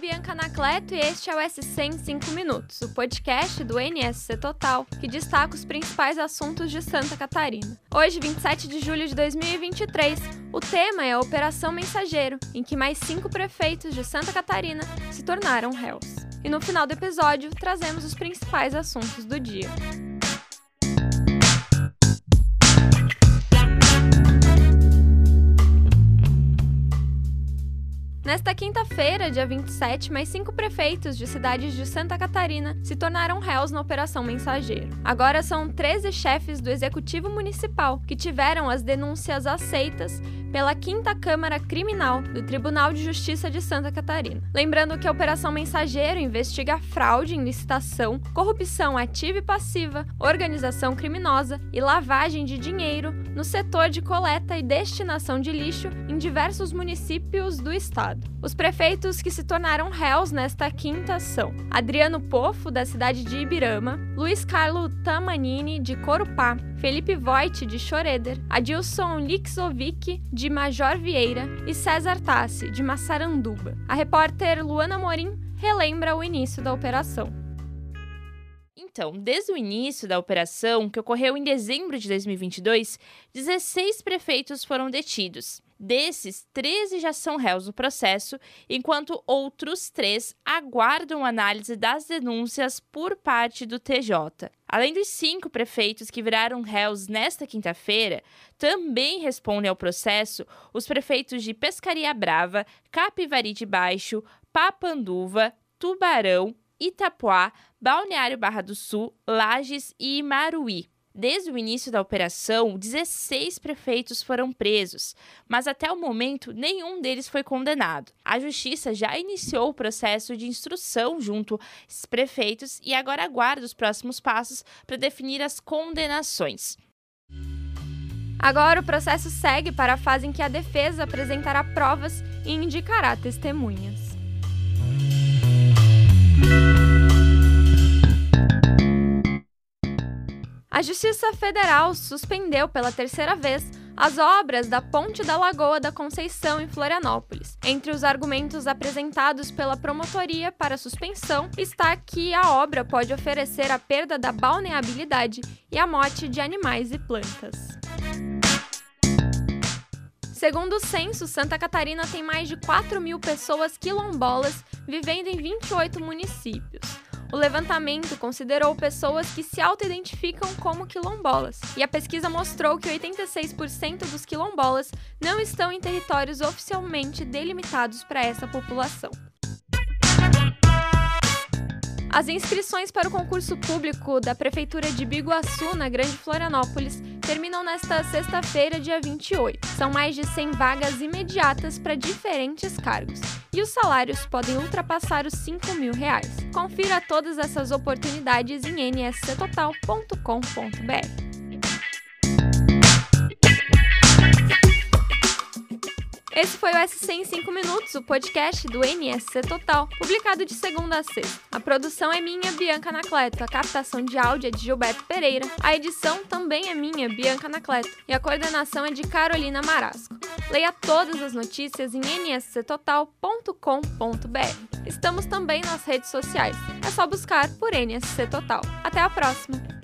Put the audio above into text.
Bianca Anacleto e este é o SC em 5 Minutos, o podcast do NSC Total, que destaca os principais assuntos de Santa Catarina. Hoje, 27 de julho de 2023, o tema é a Operação Mensageiro, em que mais cinco prefeitos de Santa Catarina se tornaram réus. E no final do episódio, trazemos os principais assuntos do dia. Nesta quinta-feira, dia 27, mais cinco prefeitos de cidades de Santa Catarina se tornaram réus na Operação Mensageiro. Agora são 13 chefes do Executivo Municipal que tiveram as denúncias aceitas pela Quinta Câmara Criminal do Tribunal de Justiça de Santa Catarina. Lembrando que a Operação Mensageiro investiga fraude em licitação, corrupção ativa e passiva, organização criminosa e lavagem de dinheiro no setor de coleta e destinação de lixo em diversos municípios do estado. Os prefeitos que se tornaram réus nesta quinta são Adriano Pofo, da cidade de Ibirama, Luiz Carlo Tamanini, de Corupá, Felipe Voit, de Schroeder, Adilson Lixovic, de Major Vieira e César Tassi, de Massaranduba. A repórter Luana Morim relembra o início da operação. Então, desde o início da operação, que ocorreu em dezembro de 2022, 16 prefeitos foram detidos. Desses, 13 já são réus no processo, enquanto outros três aguardam análise das denúncias por parte do TJ. Além dos cinco prefeitos que viraram réus nesta quinta-feira, também respondem ao processo os prefeitos de Pescaria Brava, Capivari de Baixo, Papanduva, Tubarão, Itapuá, Balneário Barra do Sul, Lages e Imaruí. Desde o início da operação, 16 prefeitos foram presos, mas até o momento nenhum deles foi condenado. A justiça já iniciou o processo de instrução junto aos prefeitos e agora aguarda os próximos passos para definir as condenações. Agora o processo segue para a fase em que a defesa apresentará provas e indicará testemunhas. A Justiça Federal suspendeu pela terceira vez as obras da Ponte da Lagoa da Conceição em Florianópolis. Entre os argumentos apresentados pela promotoria para suspensão está que a obra pode oferecer a perda da balneabilidade e a morte de animais e plantas. Segundo o censo, Santa Catarina tem mais de 4 mil pessoas quilombolas vivendo em 28 municípios. O levantamento considerou pessoas que se auto-identificam como quilombolas, e a pesquisa mostrou que 86% dos quilombolas não estão em territórios oficialmente delimitados para essa população. As inscrições para o concurso público da Prefeitura de Biguaçu, na Grande Florianópolis, terminam nesta sexta-feira, dia 28. São mais de 100 vagas imediatas para diferentes cargos e os salários podem ultrapassar os 5 mil reais. Confira todas essas oportunidades em nsctotal.com.br. Esse foi o SC em 5 Minutos, o podcast do NSC Total, publicado de segunda a sexta. A produção é minha, Bianca Anacleto, a captação de áudio é de Gilberto Pereira, a edição também é minha, Bianca Anacleto, e a coordenação é de Carolina Marasco. Leia todas as notícias em nsctotal.com.br. Estamos também nas redes sociais. É só buscar por NSC Total. Até a próxima!